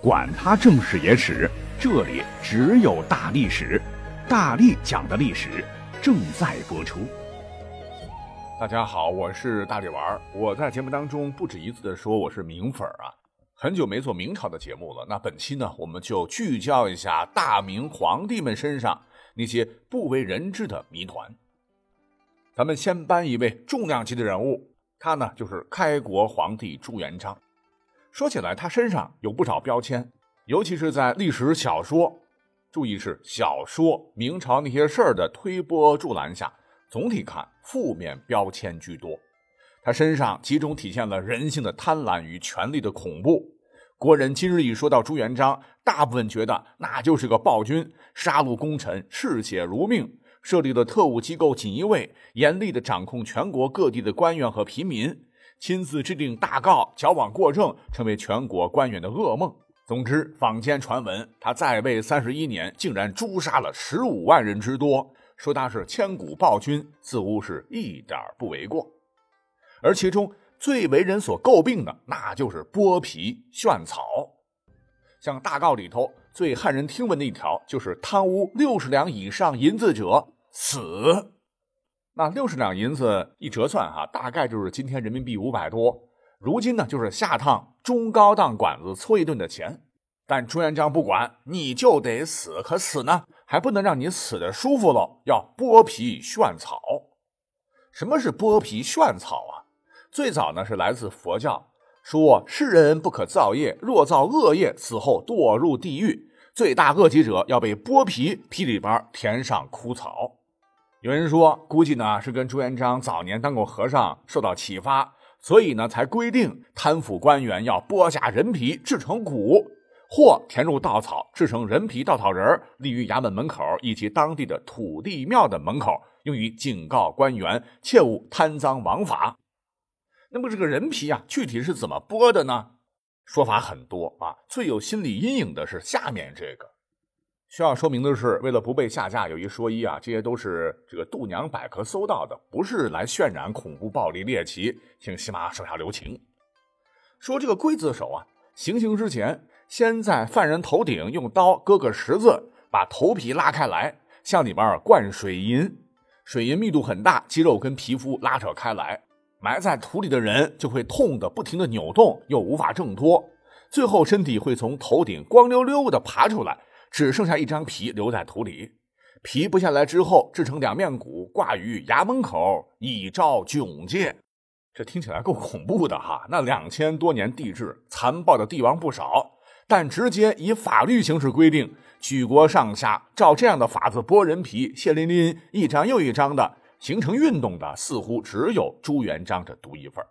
管他正史野史，这里只有大历史，大力讲的历史正在播出。大家好，我是大力丸儿。我在节目当中不止一次的说我是明粉儿啊，很久没做明朝的节目了。那本期呢，我们就聚焦一下大明皇帝们身上那些不为人知的谜团。咱们先搬一位重量级的人物，他呢就是开国皇帝朱元璋。说起来，他身上有不少标签，尤其是在历史小说，注意是小说明朝那些事儿的推波助澜下，总体看负面标签居多。他身上集中体现了人性的贪婪与权力的恐怖。国人今日一说到朱元璋，大部分觉得那就是个暴君，杀戮功臣，嗜血如命，设立了特务机构锦衣卫，严厉的掌控全国各地的官员和平民。亲自制定大告，矫枉过正，成为全国官员的噩梦。总之，坊间传闻他在位三十一年，竟然诛杀了十五万人之多，说他是千古暴君，似乎是一点不为过。而其中最为人所诟病的，那就是剥皮炫草。像大告里头最骇人听闻的一条，就是贪污六十两以上银子者死。那六十两银子一折算，哈，大概就是今天人民币五百多。如今呢，就是下趟中高档馆子搓一顿的钱。但朱元璋不管，你就得死，可死呢，还不能让你死的舒服喽，要剥皮炫草。什么是剥皮炫草啊？最早呢是来自佛教，说世人不可造业，若造恶业，死后堕入地狱，罪大恶极者要被剥皮，皮里边填上枯草。有人说，估计呢是跟朱元璋早年当过和尚受到启发，所以呢才规定贪腐官员要剥下人皮制成骨，或填入稻草制成人皮稻草人，立于衙门门口以及当地的土地庙的门口，用于警告官员切勿贪赃枉法。那么这个人皮啊，具体是怎么剥的呢？说法很多啊，最有心理阴影的是下面这个。需要说明的是，为了不被下架，有一说一啊，这些都是这个度娘百科搜到的，不是来渲染恐怖、暴力、猎奇，请喜马手下留情。说这个刽子手啊，行刑之前，先在犯人头顶用刀割个十字，把头皮拉开来，向里边灌水银，水银密度很大，肌肉跟皮肤拉扯开来，埋在土里的人就会痛得不停的扭动，又无法挣脱，最后身体会从头顶光溜溜的爬出来。只剩下一张皮留在土里，皮剥下来之后制成两面鼓，挂于衙门口，以昭炯戒。这听起来够恐怖的哈！那两千多年帝制，残暴的帝王不少，但直接以法律形式规定，举国上下照这样的法子剥人皮，血淋淋一张又一张的，形成运动的，似乎只有朱元璋这独一份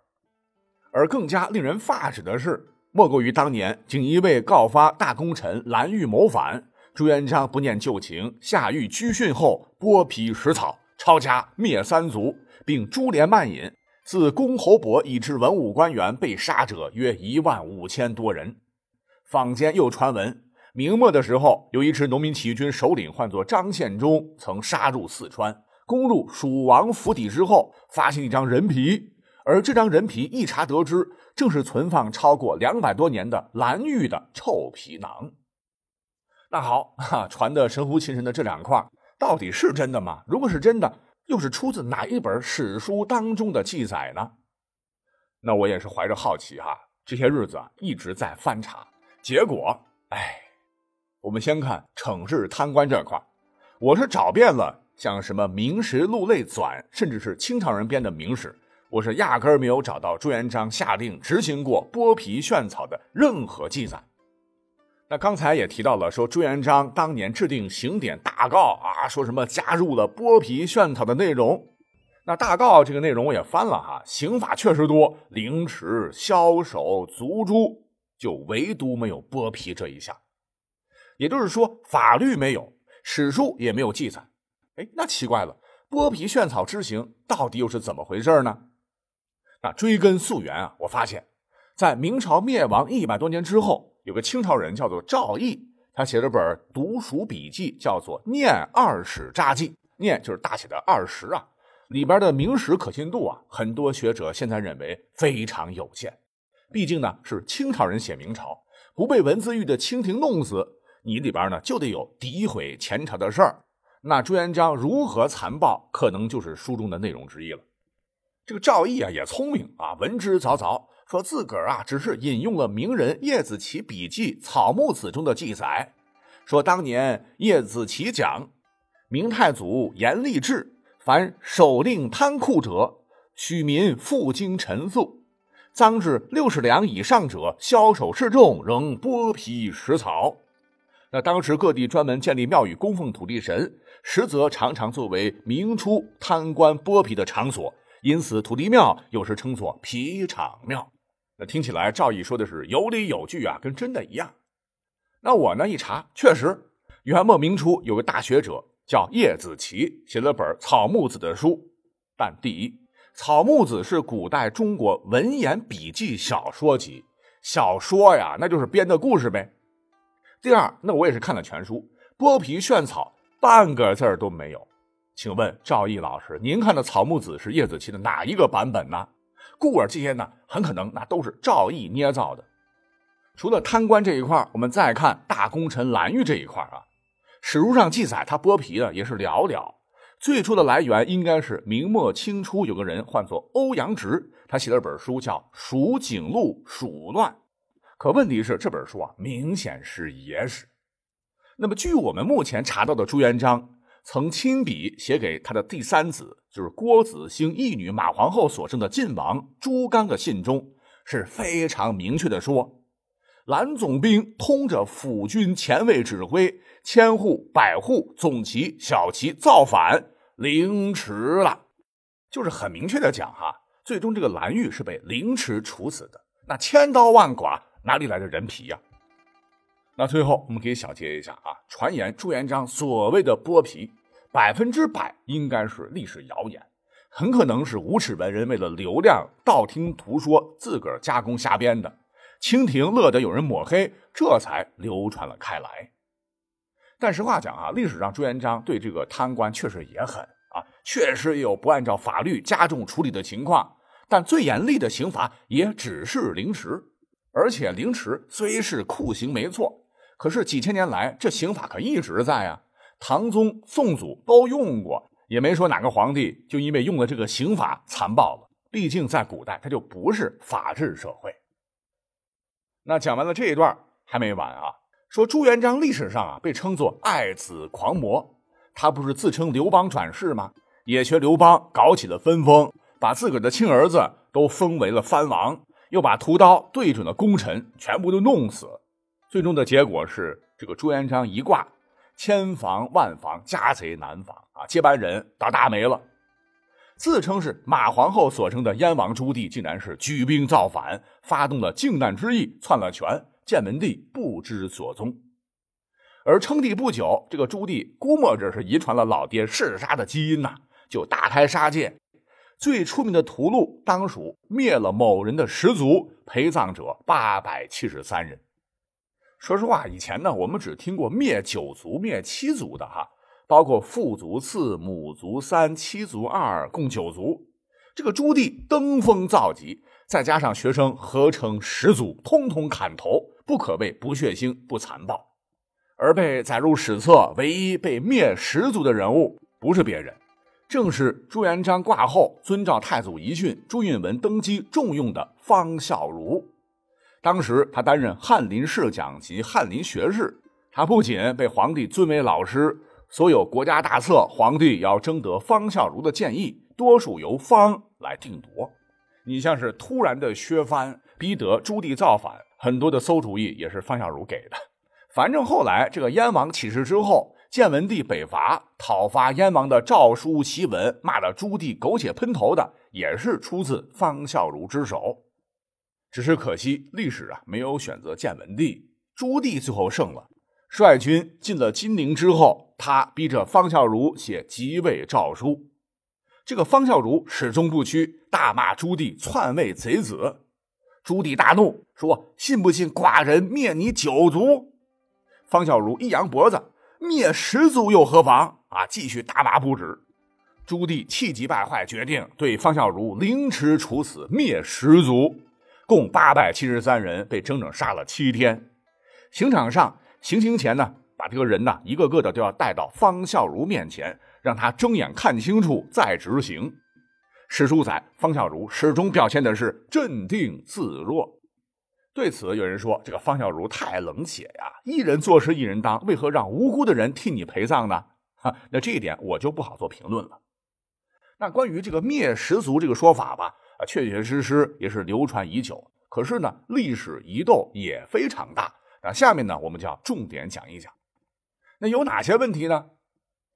而更加令人发指的是。莫过于当年锦衣卫告发大功臣蓝玉谋反，朱元璋不念旧情，下狱拘训后剥皮食草，抄家灭三族，并株连慢饮，自公侯伯以至文武官员被杀者约一万五千多人。坊间又传闻，明末的时候有一支农民起义军首领唤作张献忠，曾杀入四川，攻入蜀王府邸之后，发现一张人皮，而这张人皮一查得知。正是存放超过两百多年的蓝玉的臭皮囊。那好，哈，传的神乎其神的这两块，到底是真的吗？如果是真的，又是出自哪一本史书当中的记载呢？那我也是怀着好奇哈，这些日子啊一直在翻查，结果，哎，我们先看惩治贪官这块，我是找遍了像什么《明实录类纂》，甚至是清朝人编的《明史》。我是压根儿没有找到朱元璋下令执行过剥皮炫草的任何记载。那刚才也提到了，说朱元璋当年制定刑典大告啊，说什么加入了剥皮炫草的内容。那大告这个内容我也翻了哈，刑法确实多，凌迟、枭首、族诛，就唯独没有剥皮这一项。也就是说，法律没有，史书也没有记载。哎，那奇怪了，剥皮炫草之刑到底又是怎么回事呢？那追根溯源啊，我发现，在明朝灭亡一百多年之后，有个清朝人叫做赵翼，他写了本读书笔记，叫做《念二史札记》。念就是大写的二十啊，里边的明史可信度啊，很多学者现在认为非常有限。毕竟呢，是清朝人写明朝，不被文字狱的清廷弄死，你里边呢就得有诋毁前朝的事儿。那朱元璋如何残暴，可能就是书中的内容之一了。这个赵毅啊也聪明啊，文之凿凿，说自个儿啊只是引用了名人叶子奇笔记《草木子》中的记载，说当年叶子奇讲，明太祖严立制，凡手令贪酷者，许民负荆陈粟，赃至六十两以上者，枭首示众，仍剥皮食草。那当时各地专门建立庙宇供奉土地神，实则常常作为明初贪官剥皮的场所，因此土地庙有时称作皮场庙。那听起来赵毅说的是有理有据啊，跟真的一样。那我呢一查，确实，元末明初有个大学者叫叶子奇，写了本《草木子》的书。但第一，《草木子》是古代中国文言笔记小说集，小说呀，那就是编的故事呗。第二，那我也是看了全书，剥皮炫草半个字儿都没有。请问赵毅老师，您看的《草木子》是叶子奇的哪一个版本呢？故而这些呢，很可能那都是赵毅捏造的。除了贪官这一块，我们再看大功臣蓝玉这一块啊，史书上记载他剥皮的也是寥寥。最初的来源应该是明末清初有个人唤作欧阳直，他写了本书叫《蜀景录蜀乱》。可问题是，这本书啊，明显是野史。那么，据我们目前查到的，朱元璋曾亲笔写给他的第三子，就是郭子兴义女马皇后所生的晋王朱刚的信中，是非常明确的说：蓝总兵通着府军前卫指挥，千户、百户、总旗、小旗造反，凌迟了。就是很明确的讲哈，最终这个蓝玉是被凌迟处死的。那千刀万剐。哪里来的人皮呀？那最后我们可以小结一下啊，传言朱元璋所谓的剥皮，百分之百应该是历史谣言，很可能是无耻文人为了流量道听途说，自个儿加工瞎编的。清廷乐得有人抹黑，这才流传了开来。但实话讲啊，历史上朱元璋对这个贪官确实也狠啊，确实有不按照法律加重处理的情况，但最严厉的刑罚也只是凌迟。而且凌迟虽是酷刑没错，可是几千年来这刑法可一直在啊。唐宗宋祖都用过，也没说哪个皇帝就因为用了这个刑法残暴了。毕竟在古代，它就不是法治社会。那讲完了这一段还没完啊，说朱元璋历史上啊被称作爱子狂魔，他不是自称刘邦转世吗？也学刘邦搞起了分封，把自个儿的亲儿子都封为了藩王。又把屠刀对准了功臣，全部都弄死。最终的结果是，这个朱元璋一挂，千防万防，家贼难防啊！接班人倒大没了。自称是马皇后所生的燕王朱棣，竟然是举兵造反，发动了靖难之役，篡了权，建文帝不知所踪。而称帝不久，这个朱棣估摸着是遗传了老爹嗜杀的基因呐，就大开杀戒。最出名的屠戮，当属灭了某人的十族，陪葬者八百七十三人。说实话，以前呢，我们只听过灭九族、灭七族的哈，包括父族四、母族三、妻族二，共九族。这个朱棣登峰造极，再加上学生合成十族，通通砍头，不可谓不血腥、不残暴。而被载入史册唯一被灭十族的人物，不是别人。正是朱元璋挂后遵照太祖遗训，朱允文登基重用的方孝孺。当时他担任翰林侍讲及翰林学士，他不仅被皇帝尊为老师，所有国家大策，皇帝要征得方孝孺的建议，多数由方来定夺。你像是突然的削藩，逼得朱棣造反，很多的馊主意也是方孝孺给的。反正后来这个燕王起事之后。建文帝北伐讨伐燕王的诏书檄文，骂得朱棣狗血喷头的，也是出自方孝孺之手。只是可惜，历史啊没有选择建文帝，朱棣最后胜了，率军进了金陵之后，他逼着方孝孺写即位诏书。这个方孝孺始终不屈，大骂朱棣篡位贼子。朱棣大怒，说：“信不信寡人灭你九族？”方孝孺一扬脖子。灭十族又何妨啊！继续大骂不止。朱棣气急败坏，决定对方孝孺凌迟处死，灭十族，共八百七十三人被整整杀了七天。刑场上行刑前呢，把这个人呢一个个的都要带到方孝孺面前，让他睁眼看清楚再执行。史书载，方孝孺始终表现的是镇定自若。对此，有人说这个方孝孺太冷血呀，一人做事一人当，为何让无辜的人替你陪葬呢？哈，那这一点我就不好做评论了。那关于这个灭十族这个说法吧，啊，确确实实也是流传已久。可是呢，历史疑窦也非常大。那下面呢，我们就要重点讲一讲。那有哪些问题呢？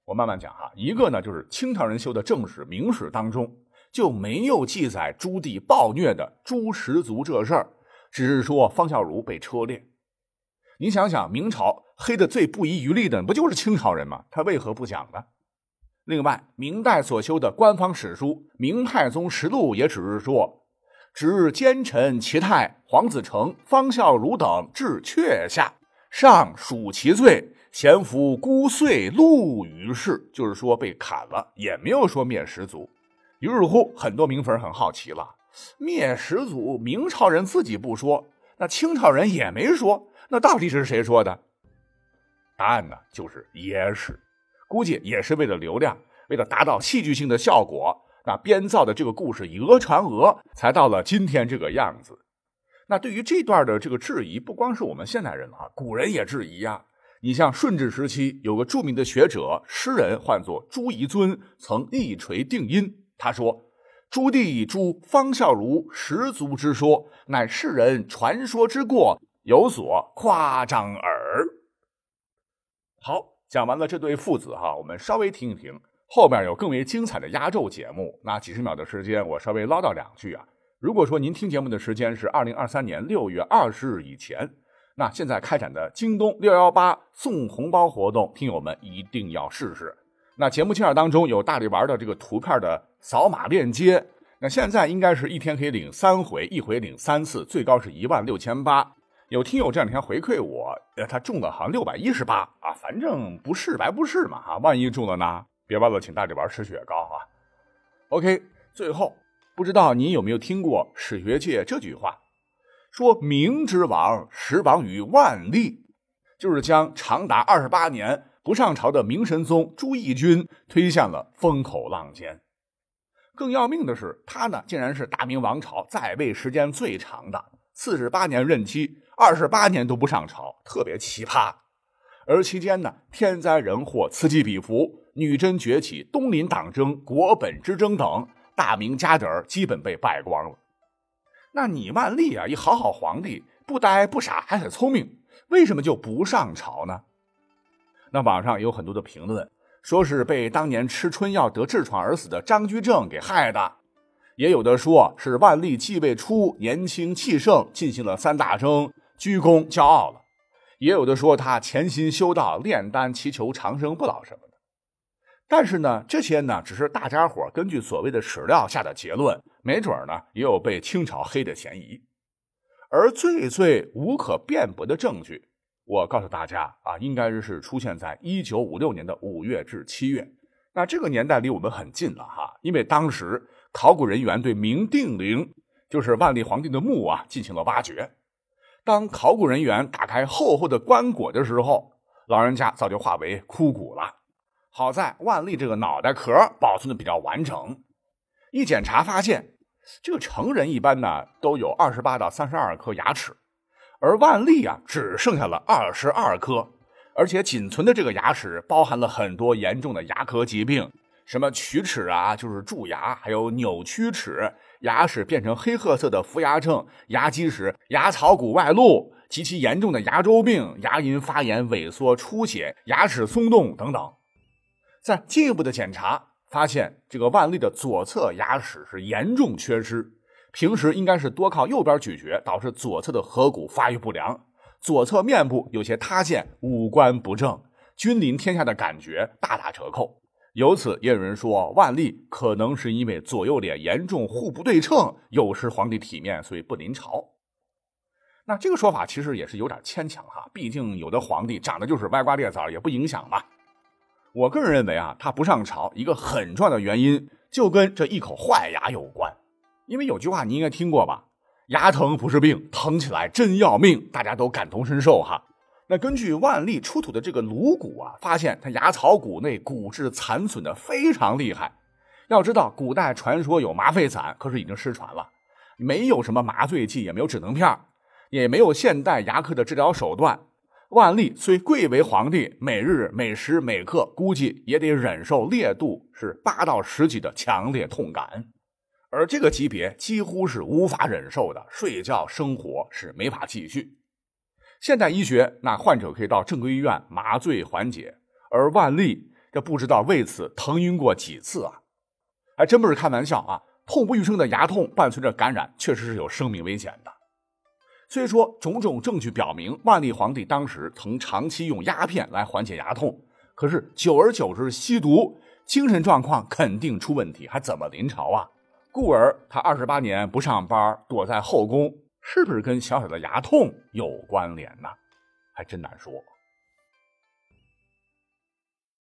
我慢慢讲哈。一个呢，就是清朝人修的正史、明史当中就没有记载朱棣暴虐的朱十族这事儿，只是说方孝孺被车裂。你想想，明朝黑的最不遗余力的，不就是清朝人吗？他为何不讲呢？另外，明代所修的官方史书《明太宗实录》也只是说，指奸臣齐泰、黄子成、方孝孺等至阙下，上属其罪，咸服孤遂戮于世，就是说被砍了，也没有说灭十族。于是乎，很多明粉很好奇了：灭十族，明朝人自己不说，那清朝人也没说，那到底是谁说的？答案呢，就是野史。估计也是为了流量，为了达到戏剧性的效果，那编造的这个故事以讹传讹，才到了今天这个样子。那对于这段的这个质疑，不光是我们现代人啊，古人也质疑呀。你像顺治时期有个著名的学者诗人，唤作朱彝尊，曾一锤定音。他说：“朱棣诛方孝孺十族之说，乃世人传说之过，有所夸张耳。”好。讲完了这对父子哈，我们稍微停一停，后边有更为精彩的压轴节目。那几十秒的时间，我稍微唠叨两句啊。如果说您听节目的时间是二零二三年六月二十日以前，那现在开展的京东六幺八送红包活动，听友们一定要试试。那节目介绍当中有大力丸的这个图片的扫码链接，那现在应该是一天可以领三回，一回领三次，最高是一万六千八。有听友这两天回馈我，呃，他中了好像六百一十八啊，反正不试白不试嘛哈，万一中了呢？别忘了请大嘴巴吃雪糕啊。OK，最后不知道您有没有听过史学界这句话，说明之亡实亡于万历，就是将长达二十八年不上朝的明神宗朱翊钧推向了风口浪尖。更要命的是，他呢竟然是大明王朝在位时间最长的四十八年任期。二十八年都不上朝，特别奇葩。而期间呢，天灾人祸此起彼伏，女真崛起、东林党争、国本之争等，大明家底儿基本被败光了。那你万历啊，一好好皇帝，不呆不傻，还很聪明，为什么就不上朝呢？那网上有很多的评论，说是被当年吃春药得痔疮而死的张居正给害的。也有的说是万历继位初年轻气盛，进行了三大征。鞠躬骄傲了，也有的说他潜心修道、炼丹，祈求长生不老什么的。但是呢，这些呢只是大家伙根据所谓的史料下的结论，没准呢也有被清朝黑的嫌疑。而最最无可辩驳的证据，我告诉大家啊，应该是出现在一九五六年的五月至七月。那这个年代离我们很近了哈，因为当时考古人员对明定陵，就是万历皇帝的墓啊，进行了挖掘。当考古人员打开厚厚的棺椁的时候，老人家早就化为枯骨了。好在万历这个脑袋壳保存的比较完整，一检查发现，这个成人一般呢都有二十八到三十二颗牙齿，而万历啊只剩下了二十二颗，而且仅存的这个牙齿包含了很多严重的牙科疾病。什么龋齿啊，就是蛀牙，还有扭曲齿，牙齿变成黑褐色的浮牙症，牙基石、牙槽骨外露，极其严重的牙周病，牙龈发炎、萎缩、出血，牙齿松动等等。在进一步的检查发现，这个万历的左侧牙齿是严重缺失，平时应该是多靠右边咀嚼，导致左侧的颌骨发育不良，左侧面部有些塌陷，五官不正，君临天下的感觉大打折扣。由此，也有人说万历可能是因为左右脸严重互不对称，有失皇帝体面，所以不临朝。那这个说法其实也是有点牵强哈，毕竟有的皇帝长得就是歪瓜裂枣，也不影响嘛。我个人认为啊，他不上朝一个很重要的原因就跟这一口坏牙有关。因为有句话你应该听过吧？牙疼不是病，疼起来真要命，大家都感同身受哈。那根据万历出土的这个颅骨啊，发现他牙槽骨内骨质残损的非常厉害。要知道，古代传说有麻沸散，可是已经失传了，没有什么麻醉剂，也没有止疼片，也没有现代牙科的治疗手段。万历虽贵为皇帝，每日每时每刻估计也得忍受烈度是八到十级的强烈痛感，而这个级别几乎是无法忍受的，睡觉生活是没法继续。现代医学，那患者可以到正规医院麻醉缓解，而万历这不知道为此疼晕过几次啊！还真不是开玩笑啊！痛不欲生的牙痛伴随着感染，确实是有生命危险的。虽说种种证据表明万历皇帝当时曾长期用鸦片来缓解牙痛，可是久而久之吸毒，精神状况肯定出问题，还怎么临朝啊？故而他二十八年不上班，躲在后宫。是不是跟小小的牙痛有关联呢？还真难说。